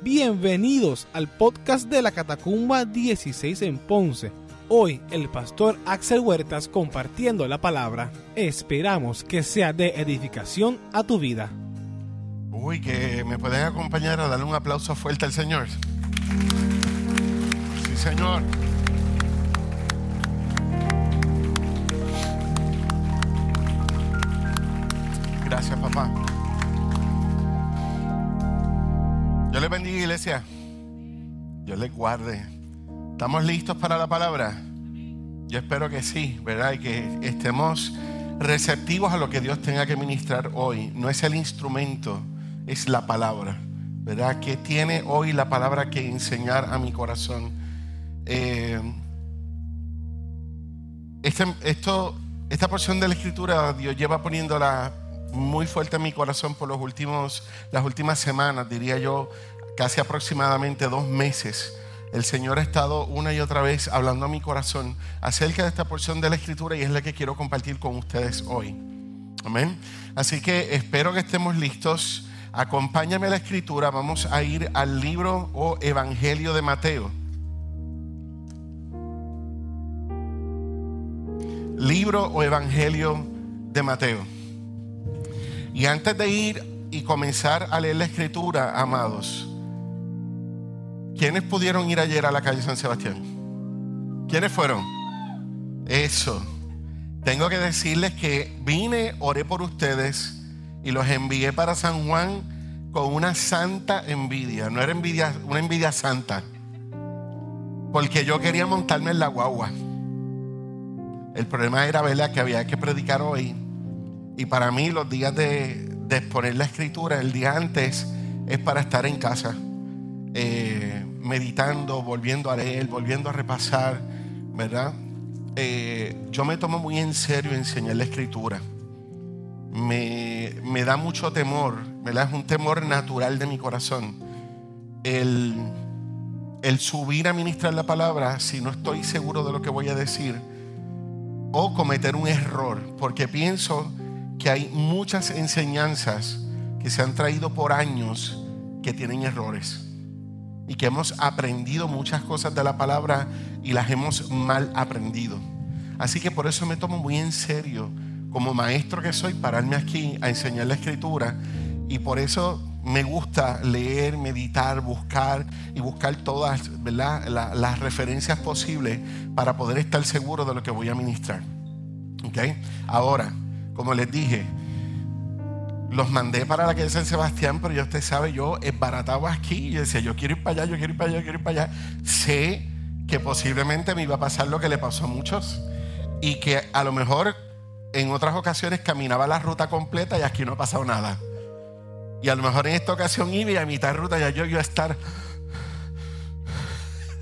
Bienvenidos al podcast de la Catacumba 16 en Ponce. Hoy el pastor Axel Huertas compartiendo la palabra. Esperamos que sea de edificación a tu vida. Uy, que me pueden acompañar a darle un aplauso fuerte al Señor. Sí, Señor. Gracias, papá. Yo les bendiga, iglesia. Dios les guarde. ¿Estamos listos para la palabra? Yo espero que sí, ¿verdad? Y que estemos receptivos a lo que Dios tenga que ministrar hoy. No es el instrumento, es la palabra, ¿verdad? ¿Qué tiene hoy la palabra que enseñar a mi corazón? Eh, este, esto, esta porción de la escritura Dios lleva poniéndola muy fuerte en mi corazón por los últimos, las últimas semanas, diría yo, casi aproximadamente dos meses. El Señor ha estado una y otra vez hablando a mi corazón acerca de esta porción de la Escritura y es la que quiero compartir con ustedes hoy. Amén. Así que espero que estemos listos. Acompáñame a la Escritura. Vamos a ir al libro o Evangelio de Mateo. Libro o Evangelio de Mateo. Y antes de ir y comenzar a leer la Escritura, amados, ¿Quiénes pudieron ir ayer a la calle San Sebastián? ¿Quiénes fueron? Eso. Tengo que decirles que vine, oré por ustedes y los envié para San Juan con una santa envidia. No era envidia, una envidia santa. Porque yo quería montarme en la guagua. El problema era verla que había que predicar hoy. Y para mí los días de, exponer la escritura, el día antes, es para estar en casa. Eh, meditando, volviendo a leer, volviendo a repasar, ¿verdad? Eh, yo me tomo muy en serio enseñar la escritura. Me, da mucho temor, ¿verdad? Es un temor natural de mi corazón. El, el subir a ministrar la palabra si no estoy seguro de lo que voy a decir o cometer un error, porque pienso que hay muchas enseñanzas que se han traído por años que tienen errores y que hemos aprendido muchas cosas de la palabra y las hemos mal aprendido. Así que por eso me tomo muy en serio como maestro que soy pararme aquí a enseñar la escritura y por eso me gusta leer, meditar, buscar y buscar todas las referencias posibles para poder estar seguro de lo que voy a ministrar. ¿Okay? Ahora, como les dije, los mandé para la calle de San Sebastián, pero ya usted sabe, yo esbarataba aquí. Y decía, yo quiero ir para allá, yo quiero ir para allá, yo quiero ir para allá. Sé que posiblemente me iba a pasar lo que le pasó a muchos. Y que a lo mejor en otras ocasiones caminaba la ruta completa y aquí no ha pasado nada. Y a lo mejor en esta ocasión iba y a mitad de ruta ya yo iba a estar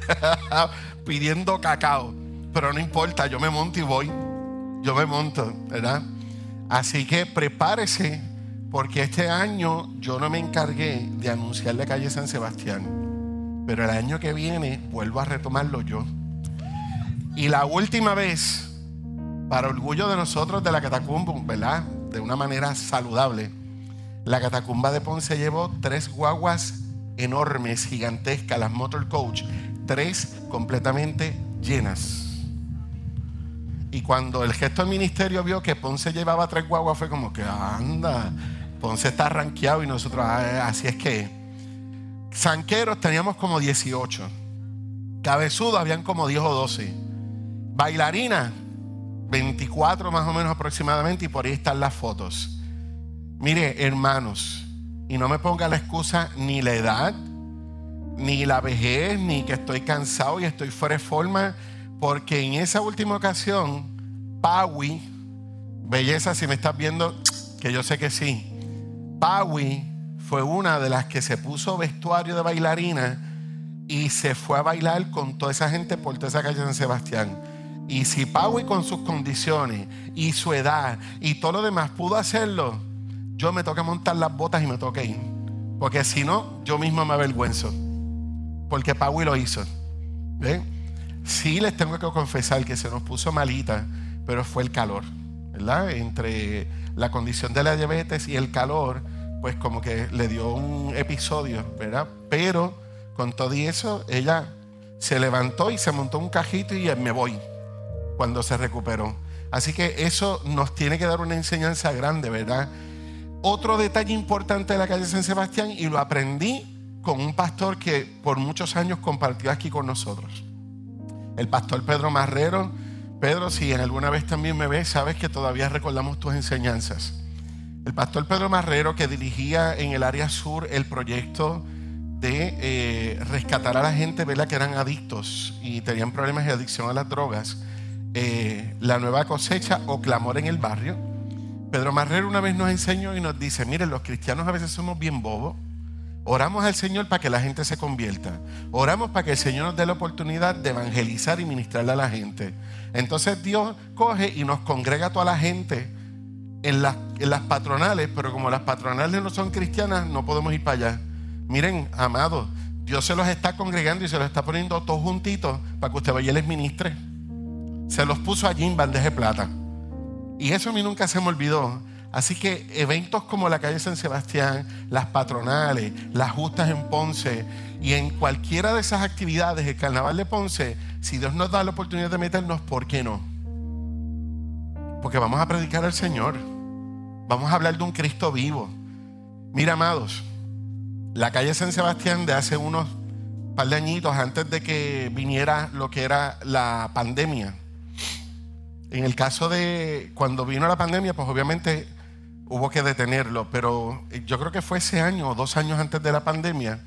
pidiendo cacao. Pero no importa, yo me monto y voy. Yo me monto, ¿verdad? Así que prepárese porque este año yo no me encargué de anunciar la calle San Sebastián. Pero el año que viene vuelvo a retomarlo yo. Y la última vez, para orgullo de nosotros de la catacumba, ¿verdad? De una manera saludable, la catacumba de Ponce llevó tres guaguas enormes, gigantescas, las Motor Coach, tres completamente llenas. Y cuando el gesto del ministerio vio que Ponce llevaba tres guaguas, fue como que anda, Ponce está rankeado y nosotros, ah, así es que. Sanqueros teníamos como 18. Cabezudos habían como 10 o 12. Bailarinas, 24 más o menos aproximadamente, y por ahí están las fotos. Mire, hermanos, y no me ponga la excusa ni la edad, ni la vejez, ni que estoy cansado y estoy fuera de forma, porque en esa última ocasión, Paui, belleza, si me estás viendo, que yo sé que sí, Paui fue una de las que se puso vestuario de bailarina y se fue a bailar con toda esa gente por toda esa calle San Sebastián. Y si Paui con sus condiciones y su edad y todo lo demás pudo hacerlo, yo me toca montar las botas y me toca ir. Porque si no, yo mismo me avergüenzo. Porque Paui lo hizo. ¿Ven? Sí les tengo que confesar que se nos puso malita, pero fue el calor. ¿Verdad? Entre la condición de la diabetes y el calor, pues como que le dio un episodio, ¿verdad? Pero con todo y eso, ella se levantó y se montó un cajito y me voy cuando se recuperó. Así que eso nos tiene que dar una enseñanza grande, ¿verdad? Otro detalle importante de la calle San Sebastián y lo aprendí con un pastor que por muchos años compartió aquí con nosotros. El pastor Pedro Marrero. Pedro, si alguna vez también me ves, sabes que todavía recordamos tus enseñanzas. El pastor Pedro Marrero, que dirigía en el área sur el proyecto de eh, rescatar a la gente ¿verdad? que eran adictos y tenían problemas de adicción a las drogas, eh, la nueva cosecha o clamor en el barrio. Pedro Marrero una vez nos enseñó y nos dice, miren, los cristianos a veces somos bien bobos Oramos al Señor para que la gente se convierta. Oramos para que el Señor nos dé la oportunidad de evangelizar y ministrarle a la gente. Entonces Dios coge y nos congrega a toda la gente en las, patronales, pero como las patronales no son cristianas, no podemos ir para allá. Miren, amados, Dios se los está congregando y se los está poniendo todos juntitos para que usted vaya y les ministre. Se los puso allí en bandeja de plata. Y eso a mí nunca se me olvidó. Así que eventos como la calle San Sebastián, las patronales, las justas en Ponce y en cualquiera de esas actividades, el carnaval de Ponce, si Dios nos da la oportunidad de meternos, ¿por qué no? Porque vamos a predicar al Señor. Vamos a hablar de un Cristo vivo. Mira, amados, la calle San Sebastián de hace unos par de añitos, antes de que viniera lo que era la pandemia. En el caso de cuando vino la pandemia, pues obviamente hubo que detenerlo, pero yo creo que fue ese año o dos años antes de la pandemia,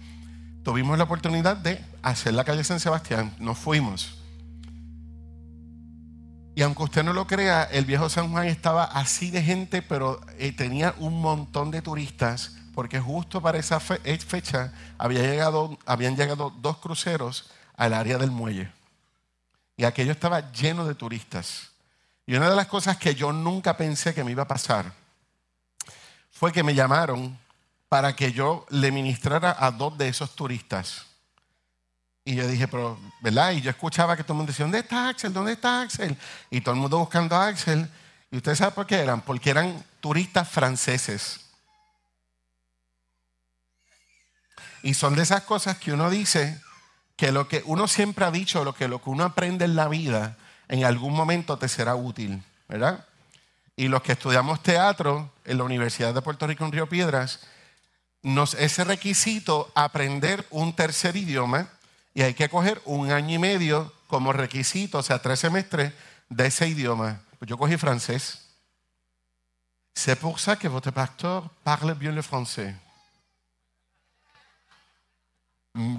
tuvimos la oportunidad de hacer la calle San Sebastián, nos fuimos. Y aunque usted no lo crea, el viejo San Juan estaba así de gente, pero eh, tenía un montón de turistas, porque justo para esa eh, fecha había llegado, habían llegado dos cruceros al área del muelle. Y aquello estaba lleno de turistas. Y una de las cosas que yo nunca pensé que me iba a pasar, fue que me llamaron para que yo le ministrara a dos de esos turistas. Y yo dije, pero, ¿verdad? Y yo escuchaba que todo el mundo decía, ¿dónde está Axel? ¿Dónde está Axel? Y todo el mundo buscando a Axel. ¿Y ustedes saben por qué eran? Porque eran turistas franceses. Y son de esas cosas que uno dice que lo que uno siempre ha dicho, lo que, lo que uno aprende en la vida, en algún momento te será útil, ¿verdad? Y los que estudiamos teatro en la Universidad de Puerto Rico en Río Piedras, ese requisito aprender un tercer idioma y hay que coger un año y medio como requisito, o sea, tres semestres de ese idioma. Yo cogí francés. C'est pour ça que votre pasteur parle bien le français.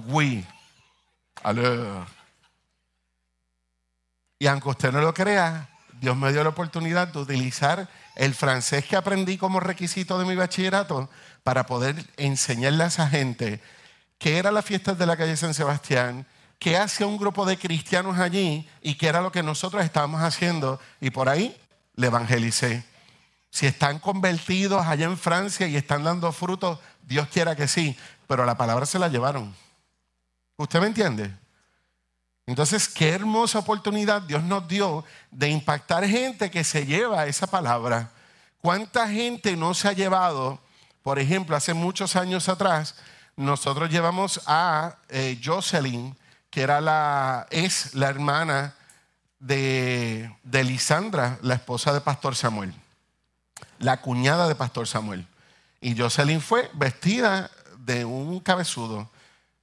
Oui. Alors. Y aunque usted no lo crea, Dios me dio la oportunidad de utilizar el francés que aprendí como requisito de mi bachillerato para poder enseñarle a esa gente qué era la fiesta de la calle San Sebastián, qué hacía un grupo de cristianos allí y qué era lo que nosotros estábamos haciendo. Y por ahí le evangelicé. Si están convertidos allá en Francia y están dando frutos, Dios quiera que sí, pero la palabra se la llevaron. ¿Usted me entiende? Entonces, qué hermosa oportunidad Dios nos dio de impactar gente que se lleva esa palabra. ¿Cuánta gente no se ha llevado? Por ejemplo, hace muchos años atrás, nosotros llevamos a eh, Jocelyn, que era la, es la hermana de, de Lisandra, la esposa de Pastor Samuel, la cuñada de Pastor Samuel. Y Jocelyn fue vestida de un cabezudo,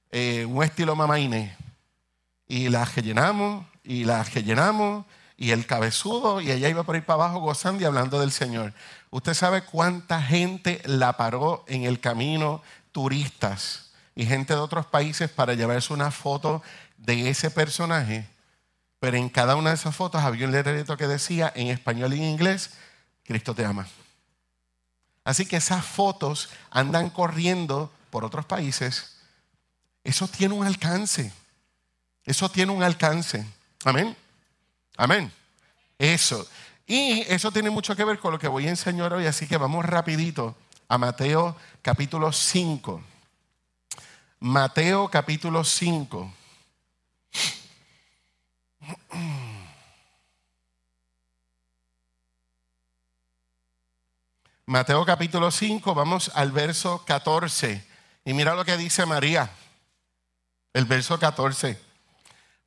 eh, un estilo mamaine y las llenamos y las llenamos y el cabezudo y ella iba por ir para abajo gozando y hablando del Señor. Usted sabe cuánta gente la paró en el camino, turistas y gente de otros países para llevarse una foto de ese personaje. Pero en cada una de esas fotos había un letrerito que decía en español y en inglés, Cristo te ama. Así que esas fotos andan corriendo por otros países. Eso tiene un alcance. Eso tiene un alcance. Amén. Amén. Eso. Y eso tiene mucho que ver con lo que voy a enseñar hoy, así que vamos rapidito a Mateo capítulo 5. Mateo capítulo 5. Mateo capítulo 5, vamos al verso 14. Y mira lo que dice María. El verso 14.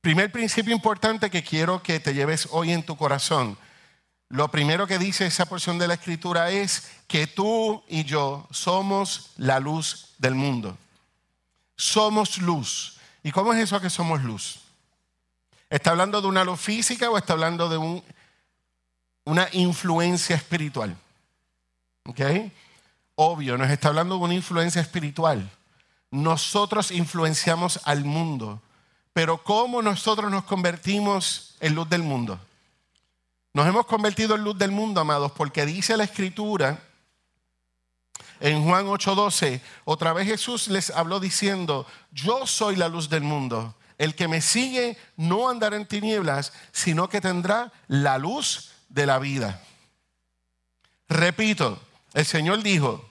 Primer principio importante que quiero que te lleves hoy en tu corazón. Lo primero que dice esa porción de la escritura es que tú y yo somos la luz del mundo. Somos luz. ¿Y cómo es eso que somos luz? ¿Está hablando de una luz física o está hablando de un, una influencia espiritual? ¿Ok? Obvio, nos está hablando de una influencia espiritual. Nosotros influenciamos al mundo pero ¿cómo nosotros nos convertimos en luz del mundo? Nos hemos convertido en luz del mundo, amados, porque dice la escritura en Juan 8:12, otra vez Jesús les habló diciendo, yo soy la luz del mundo. El que me sigue no andará en tinieblas, sino que tendrá la luz de la vida. Repito, el Señor dijo,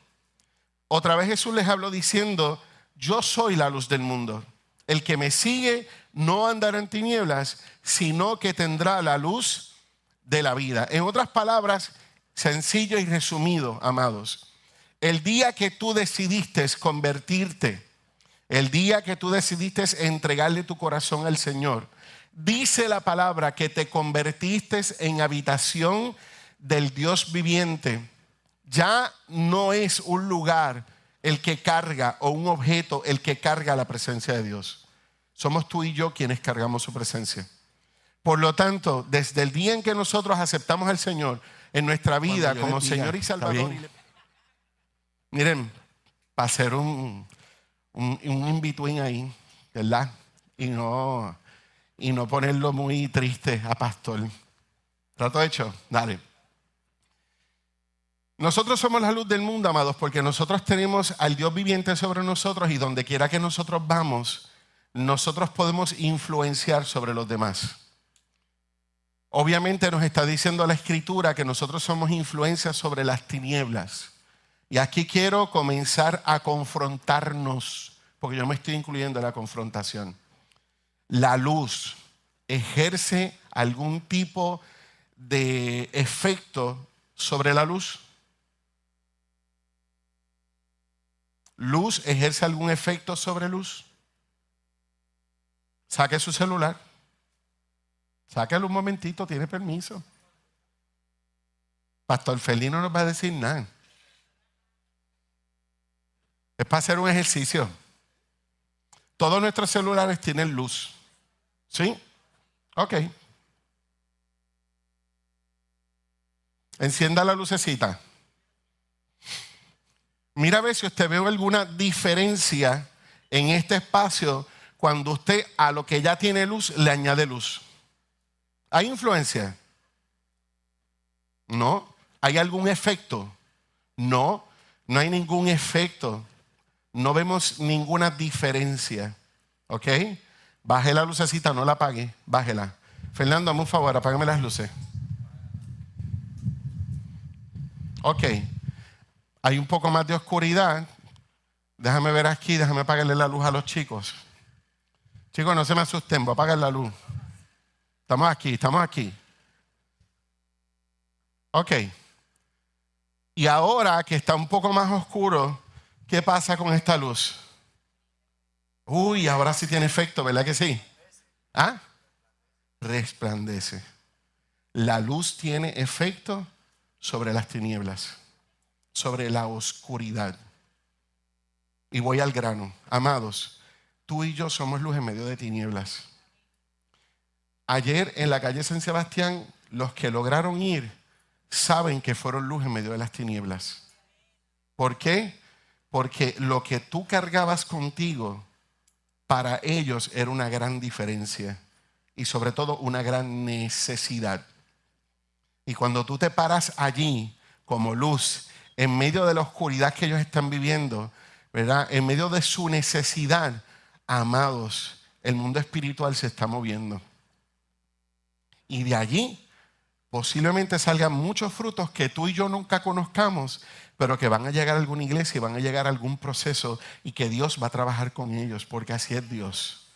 otra vez Jesús les habló diciendo, yo soy la luz del mundo. El que me sigue no andará en tinieblas, sino que tendrá la luz de la vida. En otras palabras, sencillo y resumido, amados, el día que tú decidiste convertirte, el día que tú decidiste entregarle tu corazón al Señor, dice la palabra que te convertiste en habitación del Dios viviente. Ya no es un lugar el que carga o un objeto el que carga la presencia de Dios. Somos tú y yo quienes cargamos su presencia. Por lo tanto, desde el día en que nosotros aceptamos al Señor en nuestra vida como Señor y Salvador, miren, para hacer un, un, in-between ahí, ¿verdad? Y no, y no ponerlo muy triste a pastor. ¿Trato hecho? Dale. Nosotros somos la luz del mundo, amados, porque nosotros tenemos al Dios viviente sobre nosotros y donde quiera que nosotros vamos, nosotros podemos influenciar sobre los demás. Obviamente nos está diciendo la escritura que nosotros somos influencia sobre las tinieblas. Y aquí quiero comenzar a confrontarnos, porque yo me estoy incluyendo en la confrontación. La luz ejerce algún tipo de efecto sobre la luz. ¿Luz ejerce algún efecto sobre luz? Saque su celular. Sáquelo un momentito, tiene permiso. Pastor Felino no nos va a decir nada. Es para hacer un ejercicio. Todos nuestros celulares tienen luz. ¿Sí? Ok. Encienda la lucecita. Mira a ver si usted ve alguna diferencia en este espacio cuando usted a lo que ya tiene luz le añade luz. ¿Hay influencia? No. ¿Hay algún efecto? No, no hay ningún efecto. No vemos ninguna diferencia. ¿Ok? Baje la lucecita, no la apague. Bájela. Fernando, hazme un favor, apágame las luces. Ok hay un poco más de oscuridad. Déjame ver aquí, déjame apagarle la luz a los chicos. Chicos, no se me asusten, voy a apagar la luz. Estamos aquí, estamos aquí. Ok. Y ahora que está un poco más oscuro, ¿qué pasa con esta luz? Uy, ahora sí tiene efecto, ¿verdad que sí? ¿Ah? Resplandece. La luz tiene efecto sobre las tinieblas sobre la oscuridad. Y voy al grano. Amados, tú y yo somos luz en medio de tinieblas. Ayer en la calle San Sebastián, los que lograron ir saben que fueron luz en medio de las tinieblas. ¿Por qué? Porque lo que tú cargabas contigo para ellos era una gran diferencia y sobre todo una gran necesidad. Y cuando tú te paras allí como luz en medio de la oscuridad que ellos están viviendo, ¿verdad? En medio de su necesidad, amados, el mundo espiritual se está moviendo. Y de allí posiblemente salgan muchos frutos que tú y yo nunca conozcamos, pero que van a llegar a alguna iglesia y van a llegar a algún proceso y que Dios va a trabajar con ellos, porque así es Dios.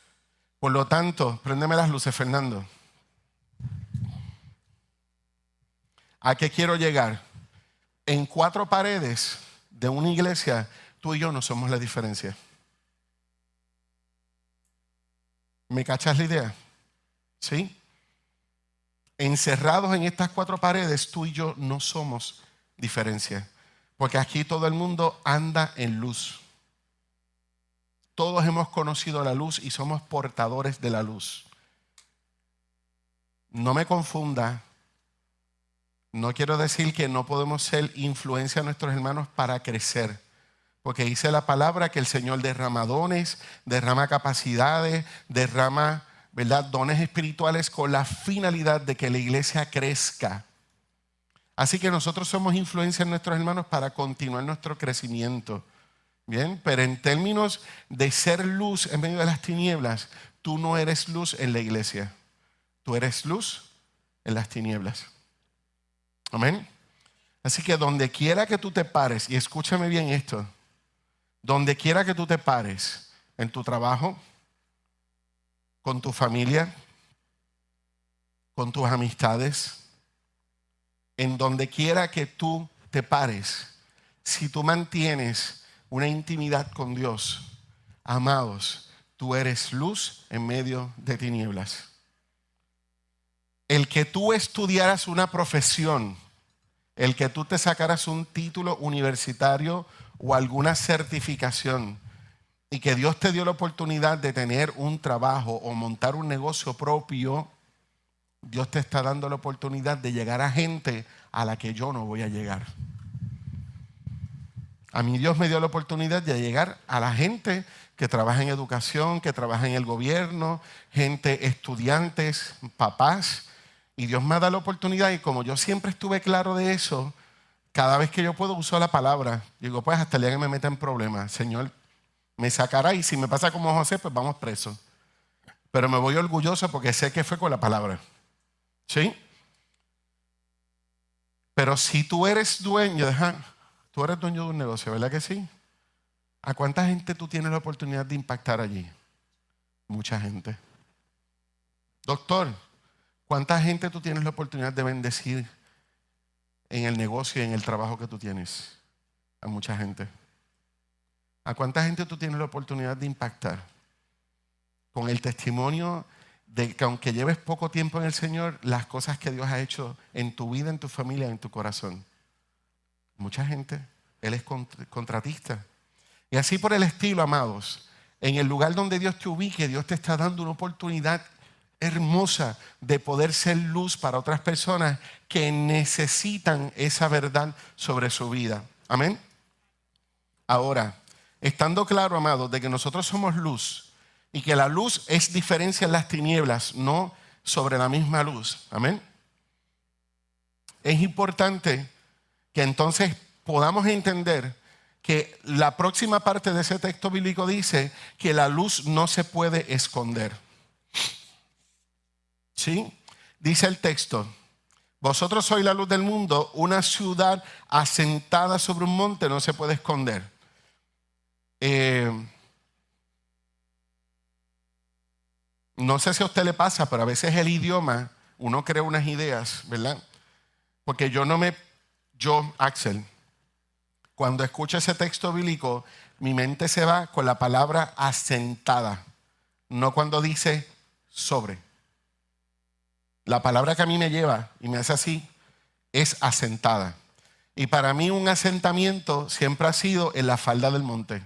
Por lo tanto, préndeme las luces, Fernando. ¿A qué quiero llegar? En cuatro paredes de una iglesia, tú y yo no somos la diferencia. ¿Me cachas la idea? ¿Sí? Encerrados en estas cuatro paredes, tú y yo no somos diferencia. Porque aquí todo el mundo anda en luz. Todos hemos conocido la luz y somos portadores de la luz. No me confunda. No quiero decir que no podemos ser influencia a nuestros hermanos para crecer. Porque dice la palabra que el Señor derrama dones, derrama capacidades, derrama ¿verdad? dones espirituales con la finalidad de que la iglesia crezca. Así que nosotros somos influencia en nuestros hermanos para continuar nuestro crecimiento. Bien, pero en términos de ser luz en medio de las tinieblas, tú no eres luz en la iglesia. Tú eres luz en las tinieblas. Amén. Así que donde quiera que tú te pares, y escúchame bien esto, donde quiera que tú te pares, en tu trabajo, con tu familia, con tus amistades, en donde quiera que tú te pares, si tú mantienes una intimidad con Dios, amados, tú eres luz en medio de tinieblas. El que tú estudiaras una profesión, el que tú te sacaras un título universitario o alguna certificación y que Dios te dio la oportunidad de tener un trabajo o montar un negocio propio, Dios te está dando la oportunidad de llegar a gente a la que yo no voy a llegar. A mí Dios me dio la oportunidad de llegar a la gente que trabaja en educación, que trabaja en el gobierno, gente, estudiantes, papás. Y Dios me ha dado la oportunidad y como yo siempre estuve claro de eso, cada vez que yo puedo uso la palabra. Digo, pues hasta el día que me meta en problemas, Señor, me sacará y si me pasa como José, pues vamos presos. Pero me voy orgulloso porque sé que fue con la palabra. ¿Sí? Pero si tú eres dueño, tú eres dueño de un negocio, ¿verdad que sí? ¿A cuánta gente tú tienes la oportunidad de impactar allí? Mucha gente. Doctor, ¿cuánta gente tú tienes la oportunidad de bendecir en el negocio y en el trabajo que tú tienes? A mucha gente. ¿A cuánta gente tú tienes la oportunidad de impactar? Con el testimonio de que aunque lleves poco tiempo en el Señor, las cosas que Dios ha hecho en tu vida, en tu familia, en tu corazón. Mucha gente, Él es contratista. Y así por el estilo, amados, en el lugar donde Dios te ubique, Dios te está dando una oportunidad hermosa de poder ser luz para otras personas que necesitan esa verdad sobre su vida. Amén. Ahora, estando claro, amados, de que nosotros somos luz, y que la luz es diferencia en las tinieblas, no sobre la misma luz. Amén. Es importante que entonces podamos entender que la próxima parte de ese texto bíblico dice que la luz no se puede esconder. ¿Sí? Dice el texto, vosotros sois la luz del mundo, una ciudad asentada sobre un monte no se puede esconder. Eh, No sé si a usted le pasa, pero a veces el idioma, uno crea unas ideas, ¿verdad? Porque yo no me, yo, Axel, cuando escucho ese texto bíblico, mi mente se va con la palabra asentada, no cuando dice sobre. La palabra que a mí me lleva y me hace así es asentada. Y para mí un asentamiento siempre ha sido en la falda del monte,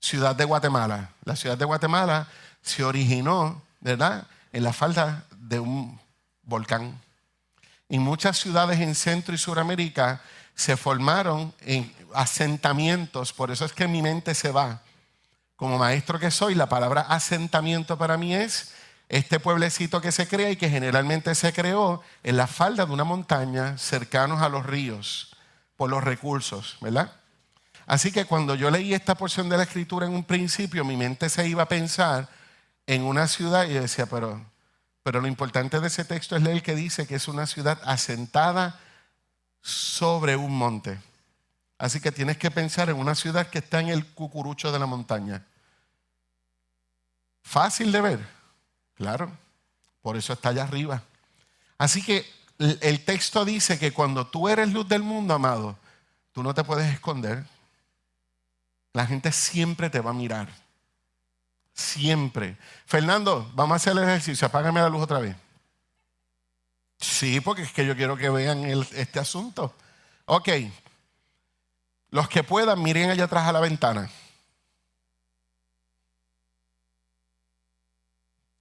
ciudad de Guatemala. La ciudad de Guatemala se originó, ¿verdad?, en la falda de un volcán. Y muchas ciudades en Centro y Suramérica se formaron en asentamientos, por eso es que mi mente se va. Como maestro que soy, la palabra asentamiento para mí es este pueblecito que se crea y que generalmente se creó en la falda de una montaña cercanos a los ríos por los recursos, ¿verdad? Así que cuando yo leí esta porción de la escritura en un principio, mi mente se iba a pensar en una ciudad y decía, pero, pero lo importante de ese texto es leer que dice que es una ciudad asentada sobre un monte. Así que tienes que pensar en una ciudad que está en el cucurucho de la montaña. Fácil de ver, claro, por eso está allá arriba. Así que el texto dice que cuando tú eres luz del mundo, amado, tú no te puedes esconder. La gente siempre te va a mirar. Siempre. Fernando, vamos a hacer el ejercicio. Apágame la luz otra vez. Sí, porque es que yo quiero que vean este asunto. Ok. Los que puedan, miren allá atrás a la ventana.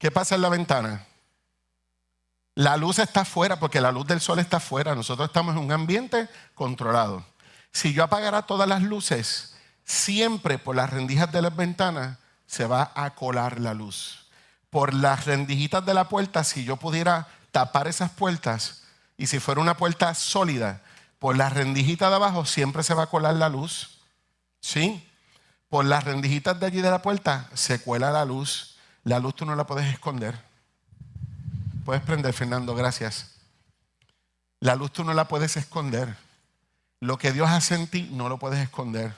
¿Qué pasa en la ventana? La luz está afuera porque la luz del sol está afuera. Nosotros estamos en un ambiente controlado. Si yo apagara todas las luces, siempre por las rendijas de las ventanas se va a colar la luz. Por las rendijitas de la puerta, si yo pudiera tapar esas puertas y si fuera una puerta sólida, por las rendijitas de abajo siempre se va a colar la luz. ¿Sí? Por las rendijitas de allí de la puerta se cuela la luz. La luz tú no la puedes esconder. Puedes prender, Fernando, gracias. La luz tú no la puedes esconder. Lo que Dios hace en ti no lo puedes esconder.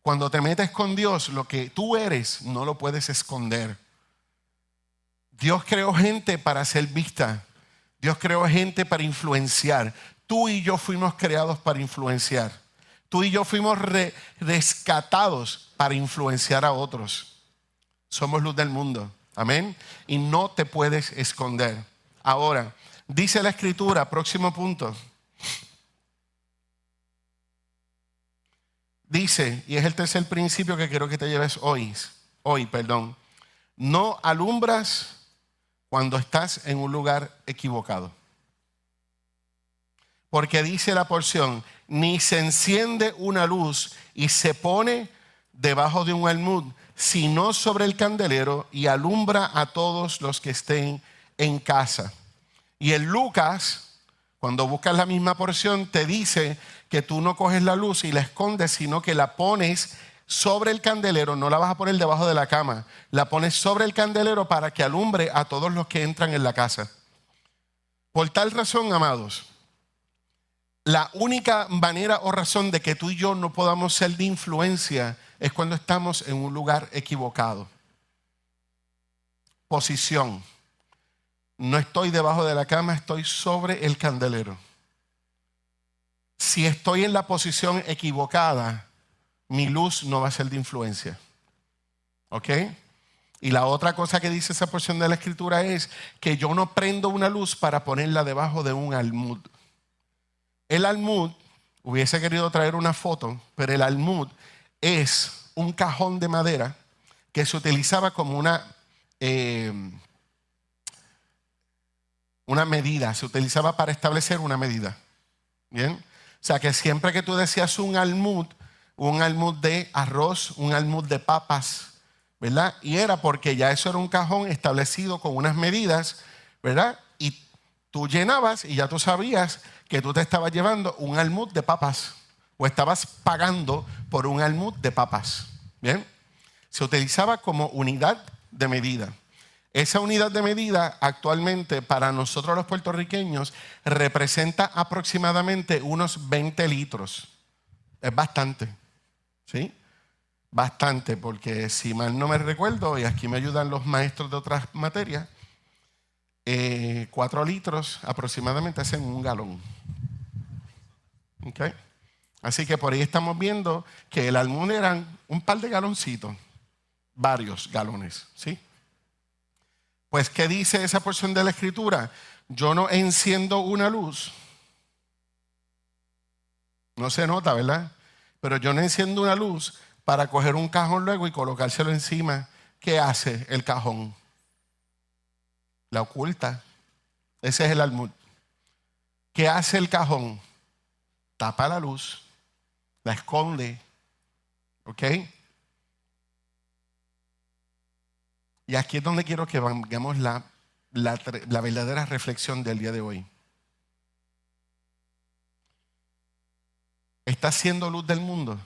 Cuando te metes con Dios, lo que tú eres no lo puedes esconder. Dios creó gente para ser vista. Dios creó gente para influenciar. Tú y yo fuimos creados para influenciar. Tú y yo fuimos rescatados para influenciar a otros. Somos luz del mundo. Amén. Y no te puedes esconder. Ahora, dice la escritura, próximo punto. Dice, y es el tercer principio que quiero que te lleves hoy, hoy, perdón. No alumbras cuando estás en un lugar equivocado. Porque dice la porción, ni se enciende una luz y se pone debajo de un almud, sino sobre el candelero y alumbra a todos los que estén en casa. Y en Lucas, cuando buscas la misma porción, te dice que tú no coges la luz y la escondes, sino que la pones sobre el candelero, no la vas a poner debajo de la cama, la pones sobre el candelero para que alumbre a todos los que entran en la casa. Por tal razón, amados, la única manera o razón de que tú y yo no podamos ser de influencia es cuando estamos en un lugar equivocado. Posición. No estoy debajo de la cama, estoy sobre el candelero. Si estoy en la posición equivocada, mi luz no va a ser de influencia. ¿Ok? Y la otra cosa que dice esa porción de la escritura es que yo no prendo una luz para ponerla debajo de un almud. El almud, hubiese querido traer una foto, pero el almud es un cajón de madera que se utilizaba como una, eh, una medida, se utilizaba para establecer una medida. Bien, o sea que siempre que tú decías un almud, un almud de arroz, un almud de papas, ¿verdad? Y era porque ya eso era un cajón establecido con unas medidas, ¿verdad? Y tú llenabas y ya tú sabías que tú te estabas llevando un almud de papas o estabas pagando por un almud de papas. Bien, se utilizaba como unidad de medida. Esa unidad de medida actualmente para nosotros los puertorriqueños representa aproximadamente unos 20 litros. Es bastante. ¿Sí? Bastante, porque si mal no me recuerdo, y aquí me ayudan los maestros de otras materias, eh, cuatro litros aproximadamente hacen un galón. ¿Okay? Así que por ahí estamos viendo que el almud eran un par de galoncitos, varios galones, ¿sí? Pues, ¿qué dice esa porción de la escritura? Yo no enciendo una luz. No se nota, ¿verdad? Pero yo no enciendo una luz para coger un cajón luego y colocárselo encima. ¿Qué hace el cajón? La oculta. Ese es el almud. ¿Qué hace el cajón? Tapa la luz, la esconde. ¿Ok? Y aquí es donde quiero que vayamos la, la, la verdadera reflexión del día de hoy. ¿Estás siendo luz del mundo?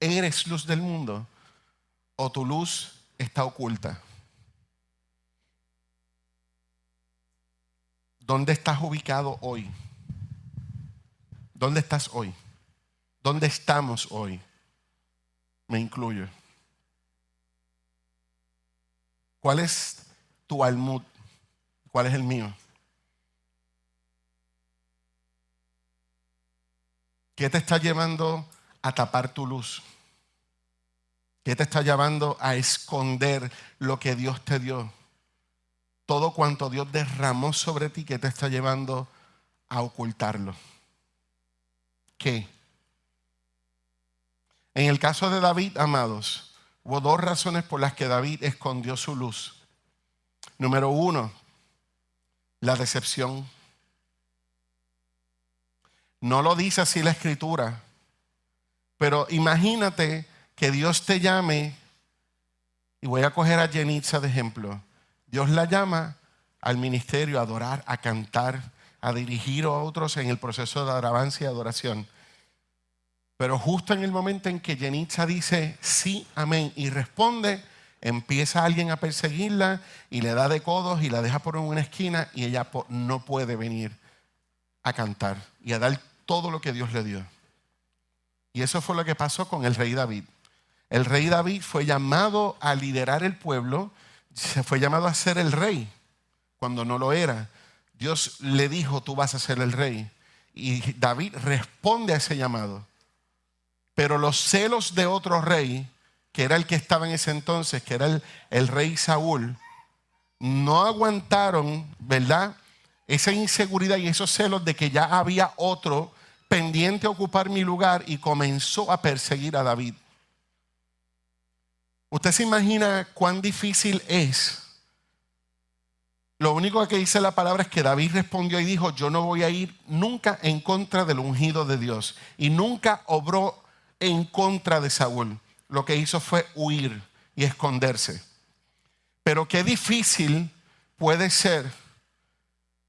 ¿Eres luz del mundo o tu luz está oculta? ¿Dónde estás ubicado hoy? ¿Dónde estás hoy? ¿Dónde estamos hoy? Me incluyo. ¿Cuál es tu almud? ¿Cuál es el mío? ¿Qué te está llevando a tapar tu luz? ¿Qué te está llevando a esconder lo que Dios te dio? Todo cuanto Dios derramó sobre ti, ¿qué te está llevando a ocultarlo? ¿Qué? En el caso de David, amados, hubo dos razones por las que David escondió su luz. Número uno, la decepción. No lo dice así la escritura, pero imagínate que Dios te llame, y voy a coger a Jenitza de ejemplo. Dios la llama al ministerio a adorar, a cantar, a dirigir a otros en el proceso de alabanza y adoración. Pero justo en el momento en que Jenitza dice sí, amén, y responde, empieza alguien a perseguirla y le da de codos y la deja por una esquina y ella no puede venir a cantar y a dar todo lo que Dios le dio. Y eso fue lo que pasó con el rey David. El rey David fue llamado a liderar el pueblo, fue llamado a ser el rey cuando no lo era. Dios le dijo, tú vas a ser el rey. Y David responde a ese llamado. Pero los celos de otro rey, que era el que estaba en ese entonces, que era el, rey Saúl, no aguantaron, ¿verdad? Esa inseguridad y esos celos de que ya había otro pendiente a ocupar mi lugar y comenzó a perseguir a David. ¿Usted se imagina cuán difícil es? Lo único que dice la palabra es que David respondió y dijo, yo no voy a ir nunca en contra del ungido de Dios. Y nunca obró en contra de Saúl. Lo que hizo fue huir y esconderse. Pero qué difícil puede ser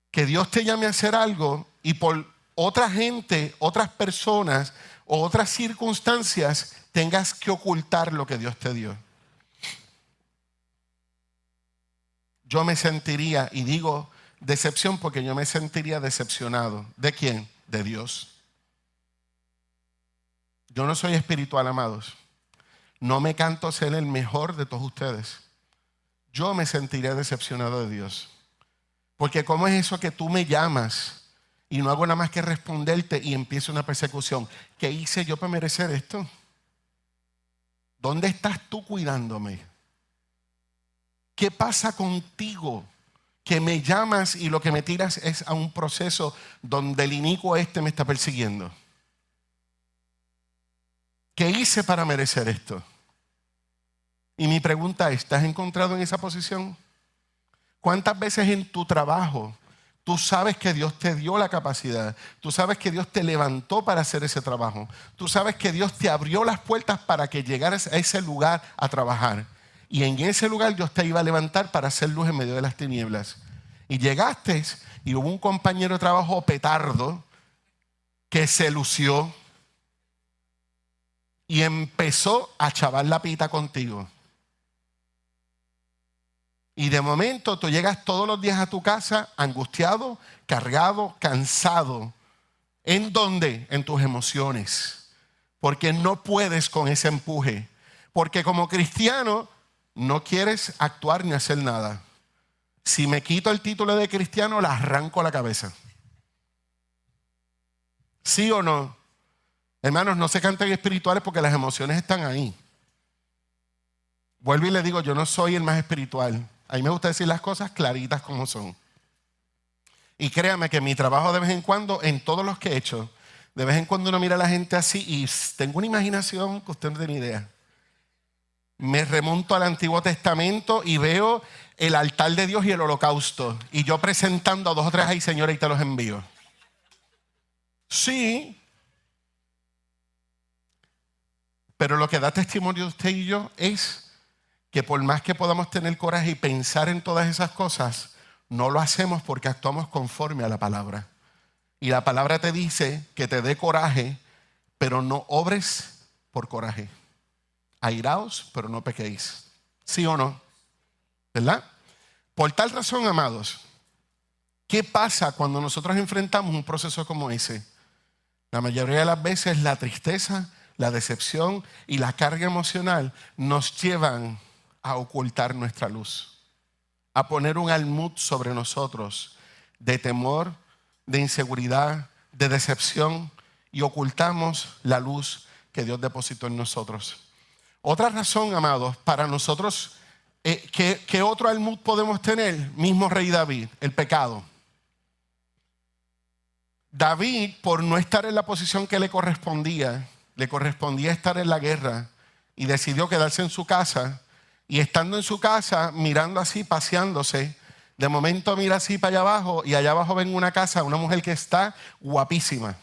que Dios te llame a hacer algo y por otra gente, otras personas o otras circunstancias tengas que ocultar lo que Dios te dio. Yo me sentiría, y digo decepción porque yo me sentiría decepcionado. ¿De quién? De Dios. Yo no soy espiritual, amados. No me canto ser el mejor de todos ustedes. Yo me sentiría decepcionado de Dios. Porque ¿cómo es eso que tú me llamas? y no hago nada más que responderte y empieza una persecución. ¿Qué hice yo para merecer esto? ¿Dónde estás tú cuidándome? ¿Qué pasa contigo? Que me llamas y lo que me tiras es a un proceso donde el inicuo este me está persiguiendo. ¿Qué hice para merecer esto? Y mi pregunta es, ¿estás encontrado en esa posición? ¿Cuántas veces en tu trabajo Tú sabes que Dios te dio la capacidad. Tú sabes que Dios te levantó para hacer ese trabajo. Tú sabes que Dios te abrió las puertas para que llegaras a ese lugar a trabajar. Y en ese lugar Dios te iba a levantar para hacer luz en medio de las tinieblas. Y llegaste y hubo un compañero de trabajo petardo que se lució y empezó a chavar la pita contigo. Y de momento tú llegas todos los días a tu casa angustiado, cargado, cansado. ¿En dónde? En tus emociones. Porque no puedes con ese empuje. Porque como cristiano no quieres actuar ni hacer nada. Si me quito el título de cristiano, le arranco la cabeza. ¿Sí o no? Hermanos, no se canten espirituales porque las emociones están ahí. Vuelvo y le digo, yo no soy el más espiritual. A mí me gusta decir las cosas claritas como son. Y créame que mi trabajo de vez en cuando, en todos los que he hecho, de vez en cuando uno mira a la gente así y tengo una imaginación que usted no tiene idea. Me remonto al Antiguo Testamento y veo el altar de Dios y el holocausto. Y yo presentando a dos o tres ahí, señores, y te los envío. Sí. Pero lo que da testimonio de usted y yo es que por más que podamos tener coraje y pensar en todas esas cosas, no lo hacemos porque actuamos conforme a la palabra. Y la palabra te dice que te dé coraje, pero no obres por coraje. airaos, pero no pequéis. ¿Sí o no? ¿Verdad? Por tal razón, amados, ¿qué pasa cuando nosotros enfrentamos un proceso como ese? La mayoría de las veces la tristeza, la decepción y la carga emocional nos llevan a ocultar nuestra luz, a poner un almud sobre nosotros de temor, de inseguridad, de decepción y ocultamos la luz que Dios depositó en nosotros. Otra razón, amados, para nosotros, eh, ¿qué, otro almud podemos tener? Mismo rey David, el pecado. David, por no estar en la posición que le correspondía, le correspondía estar en la guerra y decidió quedarse en su casa. Y estando en su casa, mirando así, paseándose, de momento mira así para allá abajo y allá abajo ven una casa, una mujer que está guapísima.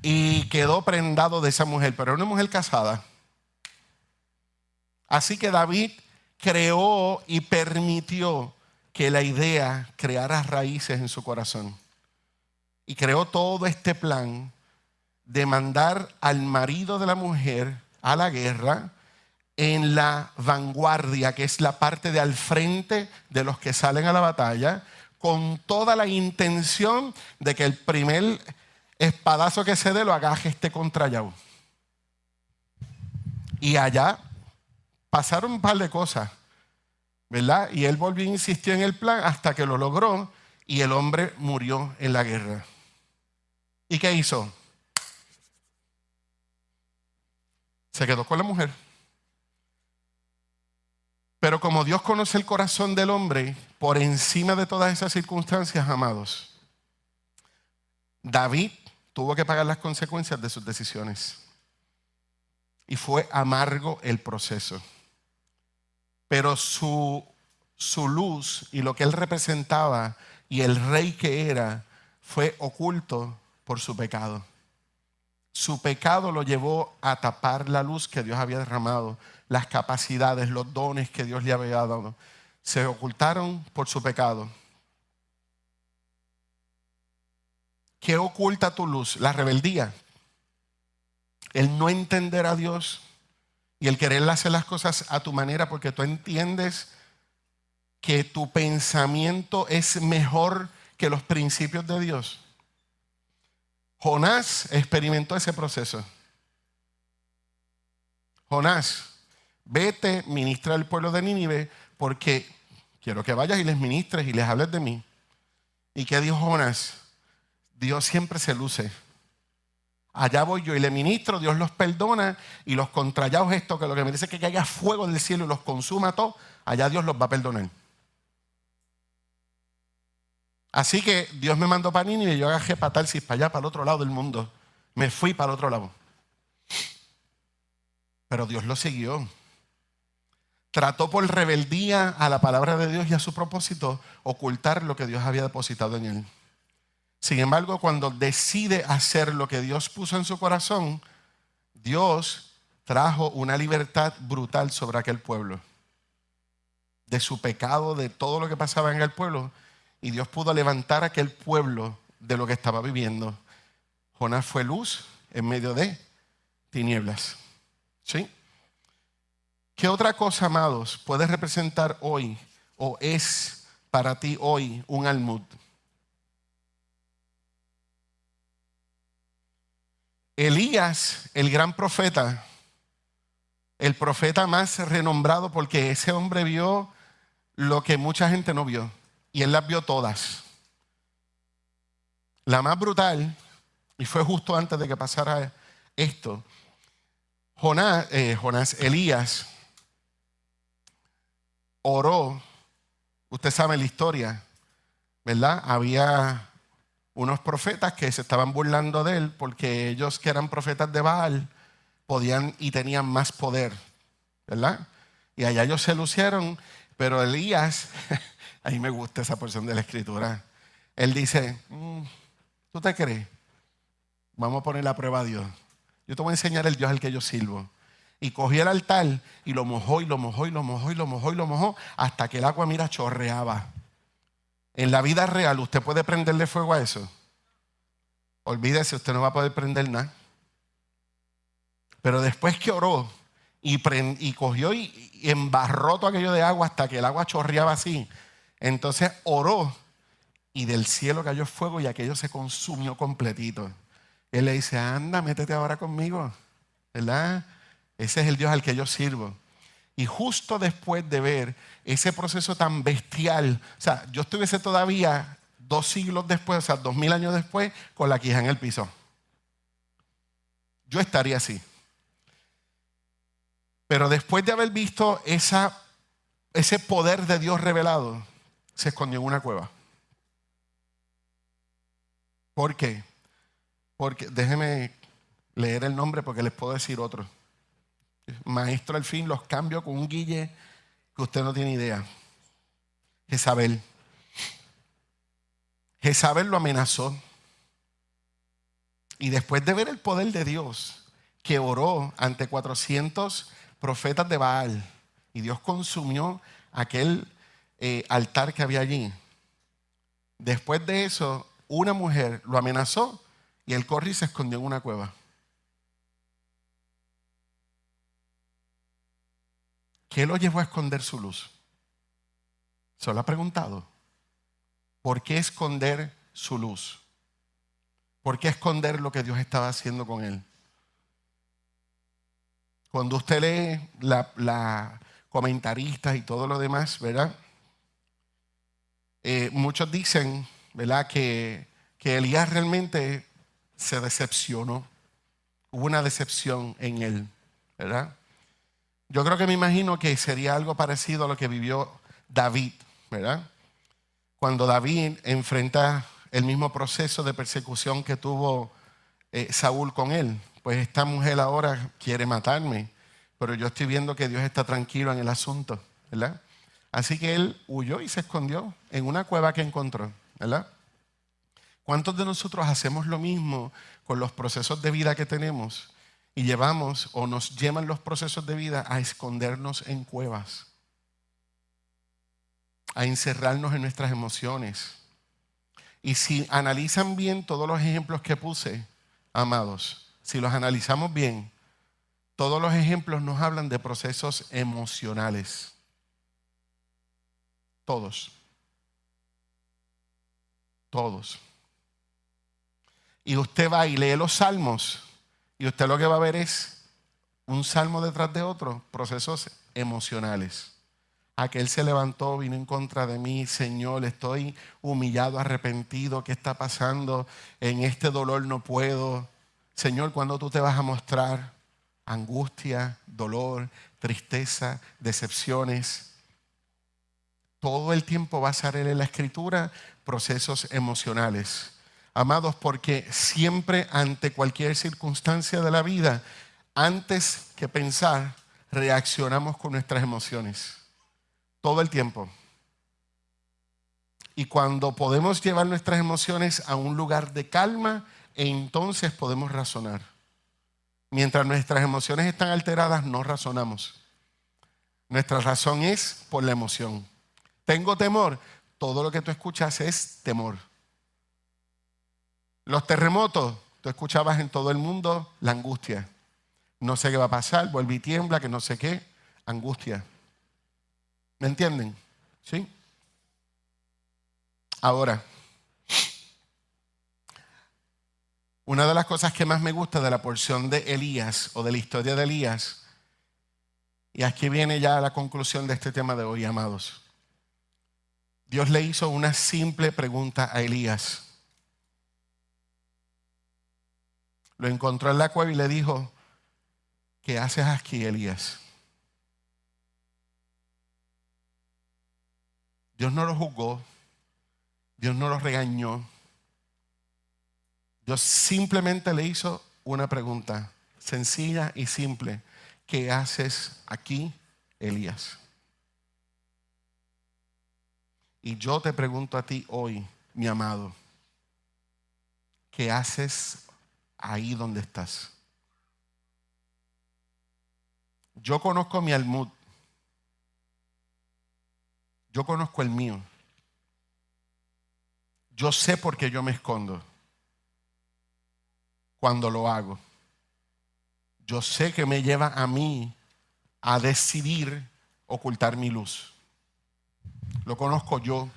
Y quedó prendado de esa mujer, pero era una mujer casada. Así que David creó y permitió que la idea creara raíces en su corazón. Y creó todo este plan de mandar al marido de la mujer a la guerra en la vanguardia, que es la parte de al frente de los que salen a la batalla, con toda la intención de que el primer espadazo que se dé lo agaje este contra Yahú. Y allá pasaron un par de cosas, ¿verdad? Y él volvió a insistir en el plan hasta que lo logró y el hombre murió en la guerra. ¿Y qué hizo? Se quedó con la mujer. Pero como Dios conoce el corazón del hombre, por encima de todas esas circunstancias, amados, David tuvo que pagar las consecuencias de sus decisiones. Y fue amargo el proceso. Pero su, su luz y lo que él representaba y el rey que era fue oculto por su pecado. Su pecado lo llevó a tapar la luz que Dios había derramado las capacidades, los dones que Dios le había dado, se ocultaron por su pecado. ¿Qué oculta tu luz? La rebeldía. El no entender a Dios y el querer hacer las cosas a tu manera porque tú entiendes que tu pensamiento es mejor que los principios de Dios. Jonás experimentó ese proceso. Jonás vete, ministra al pueblo de Nínive, porque quiero que vayas y les ministres y les hables de mí. ¿Y qué dijo Jonás? Dios siempre se luce. Allá voy yo y le ministro, Dios los perdona y los contrallados esto que lo que me dice es que haya fuego del cielo y los consuma todo, allá Dios los va a perdonar. Así que Dios me mandó para Nínive y yo agajé para tal, si para allá, para el otro lado del mundo. Me fui para el otro lado. Pero Dios lo siguió trató por rebeldía a la palabra de Dios y a su propósito ocultar lo que Dios había depositado en él. Sin embargo, cuando decide hacer lo que Dios puso en su corazón, Dios trajo una libertad brutal sobre aquel pueblo. De su pecado, de todo lo que pasaba en el pueblo. Y Dios pudo levantar aquel pueblo de lo que estaba viviendo. Jonás fue luz en medio de tinieblas. ¿Sí? ¿Qué otra cosa, amados, puede representar hoy o es para ti hoy un almud? Elías, el gran profeta, el profeta más renombrado porque ese hombre vio lo que mucha gente no vio y él las vio todas. La más brutal, y fue justo antes de que pasara esto, Jonás, eh, Jonás Elías, oró, usted sabe la historia, ¿verdad? Había unos profetas que se estaban burlando de él porque ellos que eran profetas de Baal podían y tenían más poder, ¿verdad? Y allá ellos se lucieron, pero Elías, ahí me gusta esa porción de la escritura, él dice, mm, ¿tú te crees? Vamos a poner la prueba a Dios. Yo te voy a enseñar el Dios al que yo sirvo y cogió el altar y lo mojó y lo mojó y lo mojó y lo mojó y lo mojó hasta que el agua, mira, chorreaba. En la vida real, ¿usted puede prenderle fuego a eso? Olvídese, usted no va a poder prender nada. Pero después que oró y, y cogió y, y embarró todo aquello de agua hasta que el agua chorreaba así. Entonces oró y del cielo cayó fuego y aquello se consumió completito. Él le dice, anda, métete ahora conmigo, ¿verdad? Ese es el Dios al que yo sirvo. Y justo después de ver ese proceso tan bestial, o sea, yo estuviese todavía dos siglos después, o sea, dos mil años después, con la quija en el piso. Yo estaría así. Pero después de haber visto ese poder de Dios revelado, se escondió en una cueva. ¿Por qué? Porque, déjeme leer el nombre porque les puedo decir otro. Maestro al fin los cambio con un guille que usted no tiene idea. Jezabel. Jezabel lo amenazó. Y después de ver el poder de Dios, que oró ante 400 profetas de Baal, y Dios consumió aquel eh, altar que había allí. Después de eso, una mujer lo amenazó y él corrió y se escondió en una cueva. ¿Qué lo llevó a esconder su luz? Se lo ha preguntado. ¿Por qué esconder su luz? ¿Por qué esconder lo que Dios estaba haciendo con él? Cuando usted lee la, la y todo lo demás, ¿verdad? Eh, muchos dicen, ¿verdad? Que, que Elías realmente se decepcionó. Hubo una decepción en él, ¿verdad? Yo creo que me imagino que sería algo parecido a lo que vivió David, ¿verdad? Cuando David enfrenta el mismo proceso de persecución que tuvo eh, Saúl con él. Pues esta mujer ahora quiere matarme, pero yo estoy viendo que Dios está tranquilo en el asunto, ¿verdad? Así que él huyó y se escondió en una cueva que encontró, ¿verdad? ¿Cuántos de nosotros hacemos lo mismo con los procesos de vida que tenemos y llevamos o nos llevan los procesos de vida a escondernos en cuevas, a encerrarnos en nuestras emociones? Y si analizan bien todos los ejemplos que puse, amados, si los analizamos bien, todos los ejemplos nos hablan de procesos emocionales. Todos. Todos. Y usted va y lee los salmos y usted lo que va a ver es un salmo detrás de otro, procesos emocionales. Aquel se levantó, vino en contra de mí, Señor, estoy humillado, arrepentido, ¿qué está pasando? En este dolor no puedo. Señor, ¿cuándo tú te vas a mostrar? Angustia, dolor, tristeza, decepciones todo el tiempo va a salir en la escritura procesos emocionales. Amados, porque siempre ante cualquier circunstancia de la vida, antes que pensar, reaccionamos con nuestras emociones. Todo el tiempo. Y cuando podemos llevar nuestras emociones a un lugar de calma, entonces podemos razonar. Mientras nuestras emociones están alteradas, no razonamos. Nuestra razón es por la emoción. Tengo temor. Todo lo que tú escuchas es temor. Los terremotos, tú escuchabas en todo el mundo la angustia. No sé qué va a pasar, vuelve y tiembla, que no sé qué. Angustia. ¿Me entienden? ¿Sí? Ahora, una de las cosas que más me gusta de la porción de Elías o de la historia de Elías, y aquí viene ya la conclusión de este tema de hoy, amados. Dios le hizo una simple pregunta a Elías. Lo encontró en la cueva y le dijo, ¿qué haces aquí, Elías? Dios no lo juzgó, Dios no lo regañó. Dios simplemente le hizo una pregunta sencilla y simple. ¿Qué haces aquí, Elías? Y yo te pregunto a ti hoy, mi amado, ¿qué haces ahí donde estás? Yo conozco mi almud. Yo conozco el mío. Yo sé por qué yo me escondo cuando lo hago. Yo sé que me lleva a mí a decidir ocultar mi luz. Lo conozco yo.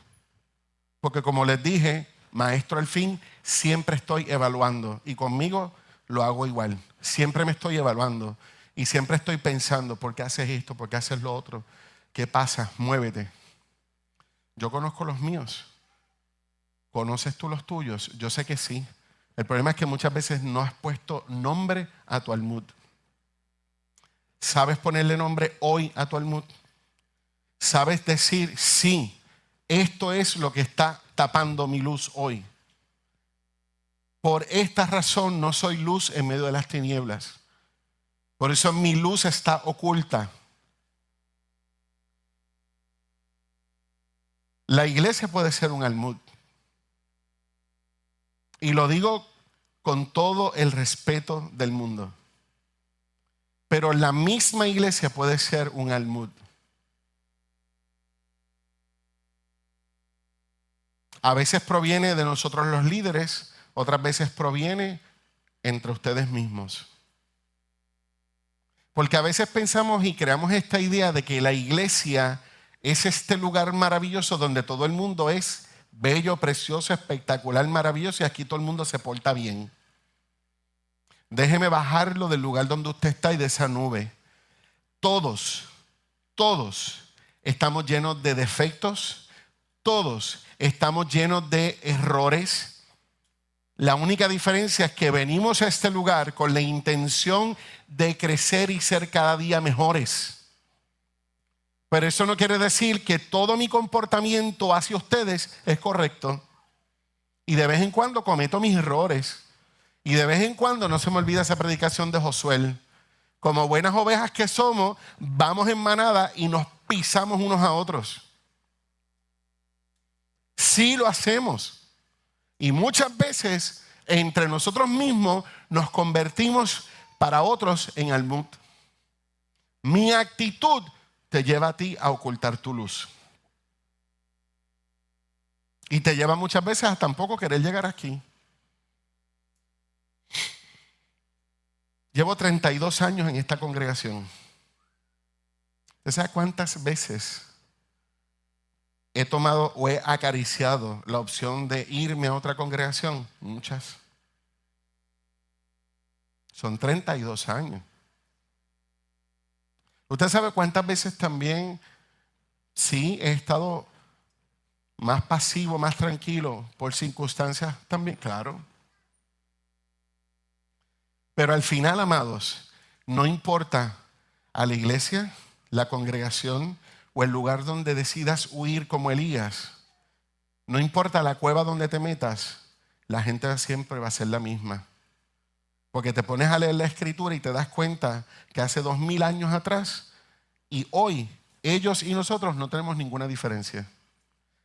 Porque como les dije, maestro al fin, siempre estoy evaluando. Y conmigo lo hago igual. Siempre me estoy evaluando. Y siempre estoy pensando, ¿por qué haces esto? ¿Por qué haces lo otro? ¿Qué pasa? Muévete. Yo conozco los míos. ¿Conoces tú los tuyos? Yo sé que sí. El problema es que muchas veces no has puesto nombre a tu almud. ¿Sabes ponerle nombre hoy a tu almud? ¿Sabes decir, sí, esto es lo que está tapando mi luz hoy? Por esta razón no soy luz en medio de las tinieblas. Por eso mi luz está oculta. La iglesia puede ser un almud. Y lo digo con todo el respeto del mundo. Pero la misma iglesia puede ser un almud. A veces proviene de nosotros los líderes, otras veces proviene entre ustedes mismos. Porque a veces pensamos y creamos esta idea de que la iglesia es este lugar maravilloso donde todo el mundo es bello, precioso, espectacular, maravilloso y aquí todo el mundo se porta bien. Déjeme bajarlo del lugar donde usted está y de esa nube. Todos, todos estamos llenos de defectos, todos estamos llenos de errores. La única diferencia es que venimos a este lugar con la intención de crecer y ser cada día mejores. Pero eso no quiere decir que todo mi comportamiento hacia ustedes es correcto. Y de vez en cuando cometo mis errores. Y de vez en cuando no se me olvida esa predicación de Josué. Como buenas ovejas que somos, vamos en manada y nos pisamos unos a otros. Sí lo hacemos. Y muchas veces entre nosotros mismos nos convertimos para otros en almud. Mi actitud te lleva a ti a ocultar tu luz. Y te lleva muchas veces a tampoco querer llegar aquí. Llevo 32 años en esta congregación. ¿Usted sabe cuántas veces he tomado o he acariciado la opción de irme a otra congregación? Muchas. Son 32 años. Usted sabe cuántas veces también, sí, he estado más pasivo, más tranquilo por circunstancias también, claro. Pero al final, amados, no importa a la iglesia, la congregación o el lugar donde decidas huir como Elías, no importa la cueva donde te metas, la gente siempre va a ser la misma. Porque te pones a leer la escritura y te das cuenta que hace dos mil años atrás y hoy ellos y nosotros no tenemos ninguna diferencia.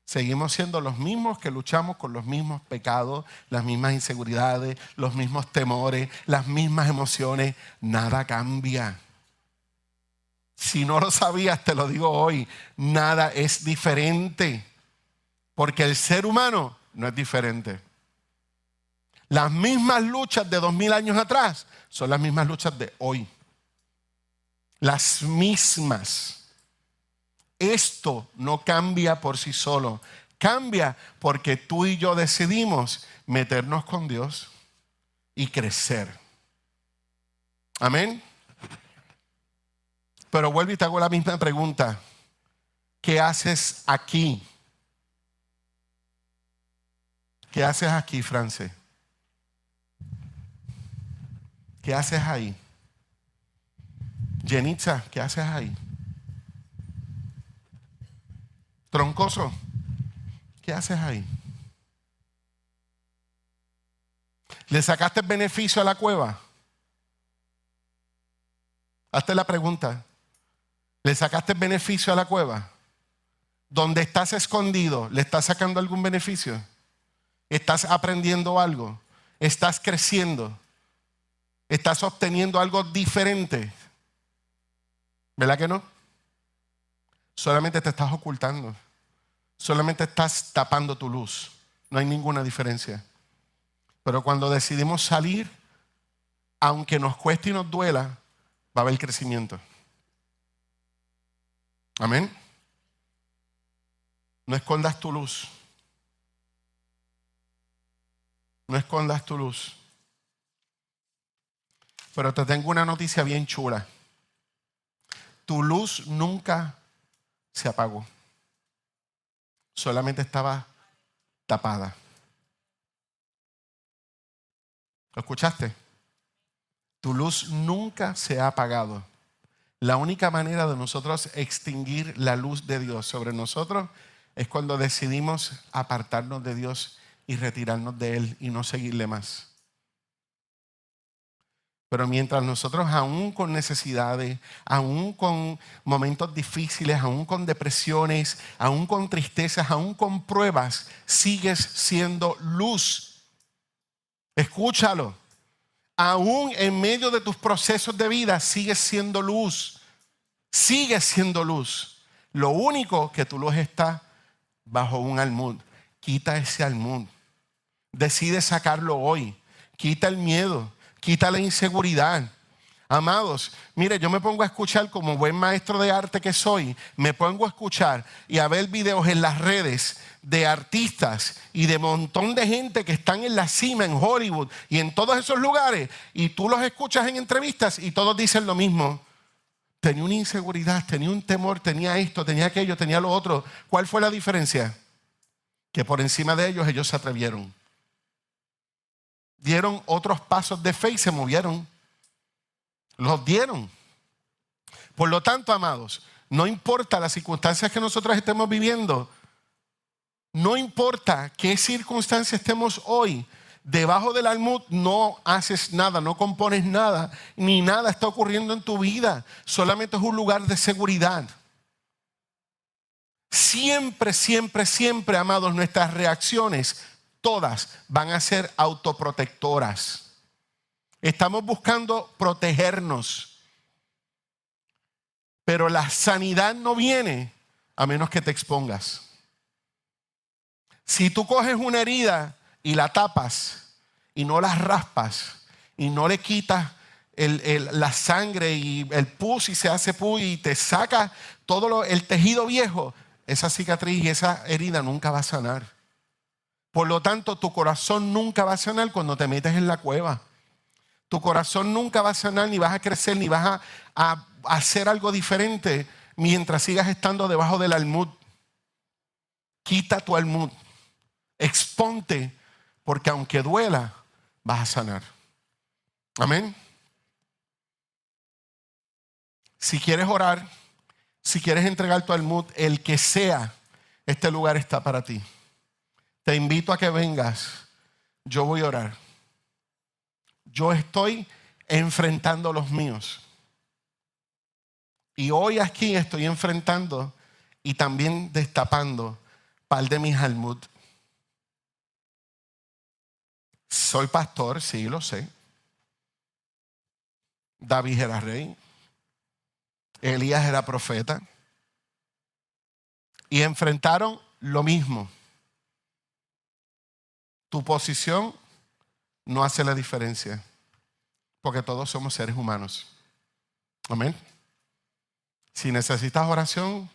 Seguimos siendo los mismos que luchamos con los mismos pecados, las mismas inseguridades, los mismos temores, las mismas emociones. Nada cambia. Si no lo sabías, te lo digo hoy, nada es diferente. Porque el ser humano no es diferente. Las mismas luchas de dos mil años atrás son las mismas luchas de hoy. Las mismas. Esto no cambia por sí solo. Cambia porque tú y yo decidimos meternos con Dios y crecer. Amén. Pero vuelvo y te hago la misma pregunta. ¿Qué haces aquí? ¿Qué haces aquí, France? ¿Qué haces ahí? Jenitza, ¿qué haces ahí? Troncoso, ¿qué haces ahí? ¿Le sacaste beneficio a la cueva? Hazte la pregunta. ¿Le sacaste beneficio a la cueva? ¿Dónde estás escondido, ¿le estás sacando algún beneficio? ¿Estás aprendiendo algo? ¿Estás creciendo? ¿Estás obteniendo algo diferente? ¿Verdad que no? Solamente te estás ocultando. Solamente estás tapando tu luz. No hay ninguna diferencia. Pero cuando decidimos salir, aunque nos cueste y nos duela, va a haber crecimiento. Amén. No escondas tu luz. No escondas tu luz. Pero te tengo una noticia bien chula. Tu luz nunca se apagó. Solamente estaba tapada. ¿Lo escuchaste? Tu luz nunca se ha apagado. La única manera de nosotros extinguir la luz de Dios sobre nosotros es cuando decidimos apartarnos de Dios y retirarnos de Él y no seguirle más. Pero mientras nosotros aún con necesidades, aún con momentos difíciles, aún con depresiones, aún con tristezas, aún con pruebas, sigues siendo luz. Escúchalo. Aún en medio de tus procesos de vida, sigues siendo luz. Sigues siendo luz. Lo único que tu luz está bajo un almud. Quita ese almud. Decide sacarlo hoy. Quita el miedo. Quita la inseguridad. Amados, mire, yo me pongo a escuchar como buen maestro de arte que soy, me pongo a escuchar y a ver videos en las redes de artistas y de montón de gente que están en la cima en Hollywood y en todos esos lugares y tú los escuchas en entrevistas y todos dicen lo mismo. Tenía una inseguridad, tenía un temor, tenía esto, tenía aquello, tenía lo otro. ¿Cuál fue la diferencia? Que por encima de ellos ellos se atrevieron. Dieron otros pasos de fe y se movieron. Los dieron. Por lo tanto, amados, no importa las circunstancias que nosotros estemos viviendo, no importa qué circunstancia estemos hoy, debajo del almud no haces nada, no compones nada, ni nada está ocurriendo en tu vida, solamente es un lugar de seguridad. Siempre, siempre, siempre, amados, nuestras reacciones, todas van a ser autoprotectoras. Estamos buscando protegernos. Pero la sanidad no viene a menos que te expongas. Si tú coges una herida y la tapas y no la raspas y no le quitas la sangre y el pus y se hace pus y te saca todo el tejido viejo, esa cicatriz y esa herida nunca va a sanar. Por lo tanto, tu corazón nunca va a sanar cuando te metes en la cueva. Tu corazón nunca va a sanar, ni vas a crecer, ni vas a, hacer algo diferente mientras sigas estando debajo del almud. Quita tu almud. Exponte, porque aunque duela, vas a sanar. Amén. Si quieres orar, si quieres entregar tu almud, el que sea, este lugar está para ti. Te invito a que vengas. Yo voy a orar yo estoy enfrentando los míos. Y hoy aquí estoy enfrentando y también destapando par de mis almud. Soy pastor, sí, lo sé. David era rey. Elías era profeta. Y enfrentaron lo mismo. Tu posición no hace la diferencia, porque todos somos seres humanos. Amén. Si necesitas oración,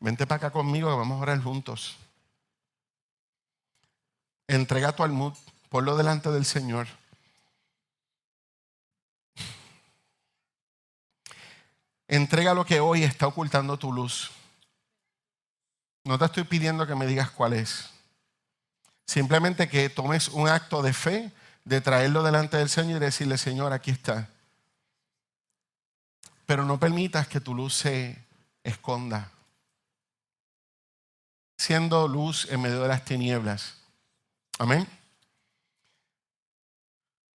vente para acá conmigo que vamos a orar juntos. Entrega tu almud, ponlo delante del Señor. Entrega lo que hoy está ocultando tu luz. No te estoy pidiendo que me digas cuál es. Simplemente que tomes un acto de fe de traerlo delante del Señor y decirle, Señor, aquí está. Pero no permitas que tu luz se esconda, siendo luz en medio de las tinieblas. Amén.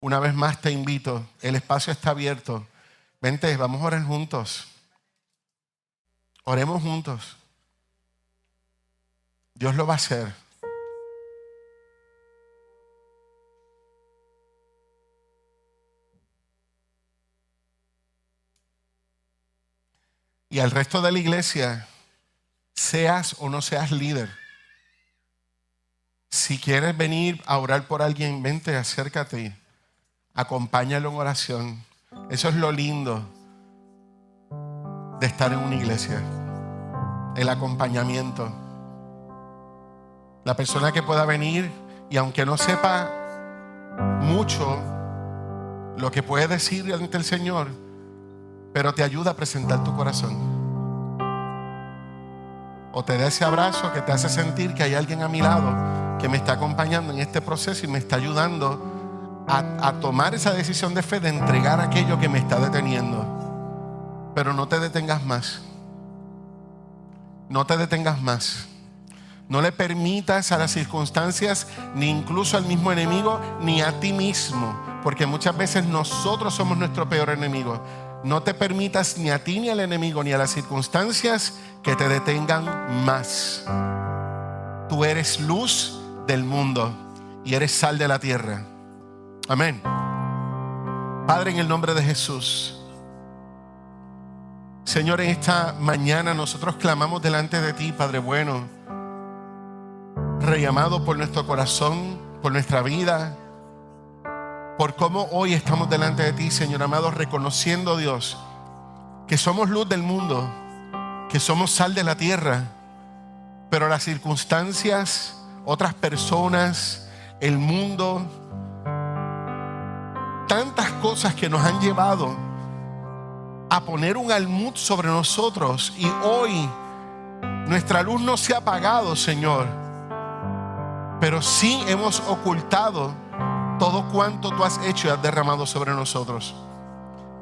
Una vez más te invito, el espacio está abierto. Vente, vamos a orar juntos. Oremos juntos. Dios lo va a hacer. Y al resto de la iglesia, seas o no seas líder. Si quieres venir a orar por alguien, vente, acércate, acompáñalo en oración. Eso es lo lindo de estar en una iglesia. el acompañamiento. La persona que pueda venir y aunque no sepa mucho lo que puede decir ante el Señor, pero te ayuda a presentar tu corazón. O te da ese abrazo que te hace sentir que hay alguien a mi lado que me está acompañando en este proceso y me está ayudando a, a tomar esa decisión de fe de entregar aquello que me está deteniendo. Pero no te detengas más. No te detengas más. No le permitas a las circunstancias, ni incluso al mismo enemigo, ni a ti mismo, porque muchas veces nosotros somos nuestro peor enemigo. No te permitas ni a ti, ni al enemigo, ni a las circunstancias que te detengan más. Tú eres luz del mundo y eres sal de la tierra. Amén. Padre, en el nombre de Jesús. Señor, en esta mañana nosotros clamamos delante de ti, Padre bueno, rellamado por nuestro corazón, por nuestra vida, por cómo hoy estamos delante de ti, Señor amado, reconociendo, Dios, que somos luz del mundo, que somos sal de la tierra, pero las circunstancias, otras personas, el mundo, tantas cosas que nos han llevado a poner un almud sobre nosotros y hoy nuestra luz no se ha apagado, Señor, pero sí hemos ocultado todo cuanto tú has hecho y has derramado sobre nosotros.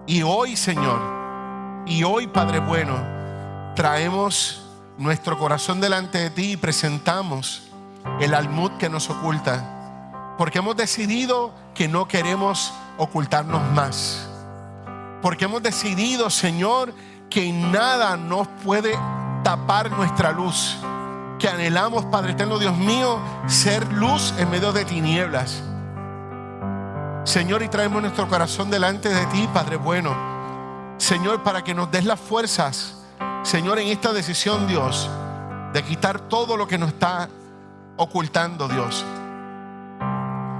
Y hoy, Señor, y hoy, Padre bueno, traemos nuestro corazón delante de ti y presentamos el almud que nos oculta, porque hemos decidido que no queremos ocultarnos más porque hemos decidido, Señor, que nada nos puede tapar nuestra luz. Que anhelamos, Padre eterno, Dios mío, ser luz en medio de tinieblas. Señor, y traemos nuestro corazón delante de ti, Padre bueno. Señor, para que nos des las fuerzas, Señor, en esta decisión, Dios, de quitar todo lo que nos está ocultando, Dios.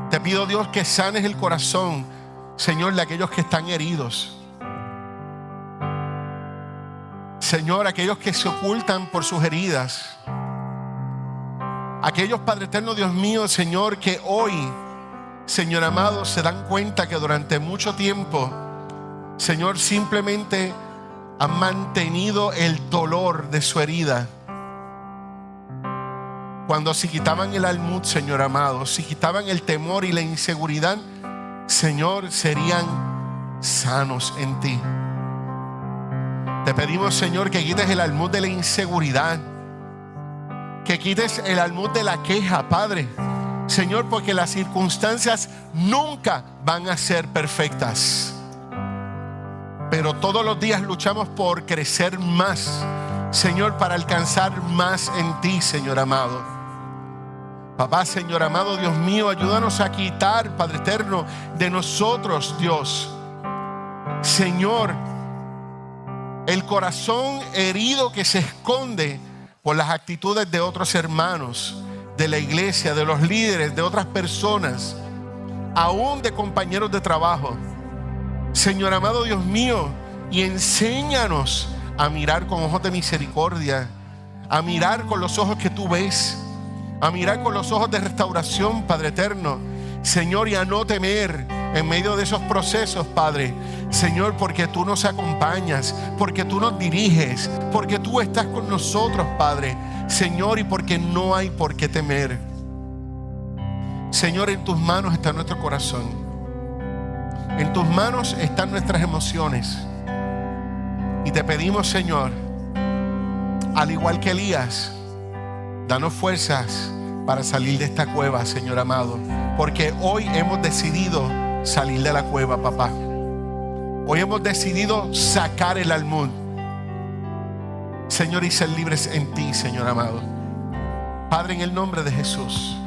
Te pido, Dios, que sanes el corazón, Señor, de aquellos que están heridos. Señor, aquellos que se ocultan por sus heridas. Aquellos, Padre Eterno, Dios mío, Señor, que hoy, Señor amado, se dan cuenta que durante mucho tiempo, Señor, simplemente han mantenido el dolor de su herida. Cuando si quitaban el almud, Señor amado, si quitaban el temor y la inseguridad, Señor, serían sanos en ti. Te pedimos, Señor, que quites el almud de la inseguridad. Que quites el almud de la queja, Padre. Señor, porque las circunstancias nunca van a ser perfectas. Pero todos los días luchamos por crecer más, Señor, para alcanzar más en ti, Señor amado. Papá, Señor amado, Dios mío, ayúdanos a quitar, Padre eterno, de nosotros, Dios. Señor, el corazón herido que se esconde por las actitudes de otros hermanos, de la iglesia, de los líderes, de otras personas, aún de compañeros de trabajo. Señor amado Dios mío, y enséñanos a mirar con ojos de misericordia, a mirar con los ojos que tú ves, a mirar con los ojos de restauración, Padre eterno. Señor, y a no temer en medio de esos procesos, Padre. Señor, porque tú nos acompañas, porque tú nos diriges, porque tú estás con nosotros, Padre. Señor, y porque no hay por qué temer. Señor, en tus manos está nuestro corazón. En tus manos están nuestras emociones. Y te pedimos, Señor, al igual que Elías, danos fuerzas para salir de esta cueva, Señor amado. Porque hoy hemos decidido salir de la cueva, papá. Hoy hemos decidido sacar el almud. Señor, y ser libres en ti, Señor amado. Padre, en el nombre de Jesús.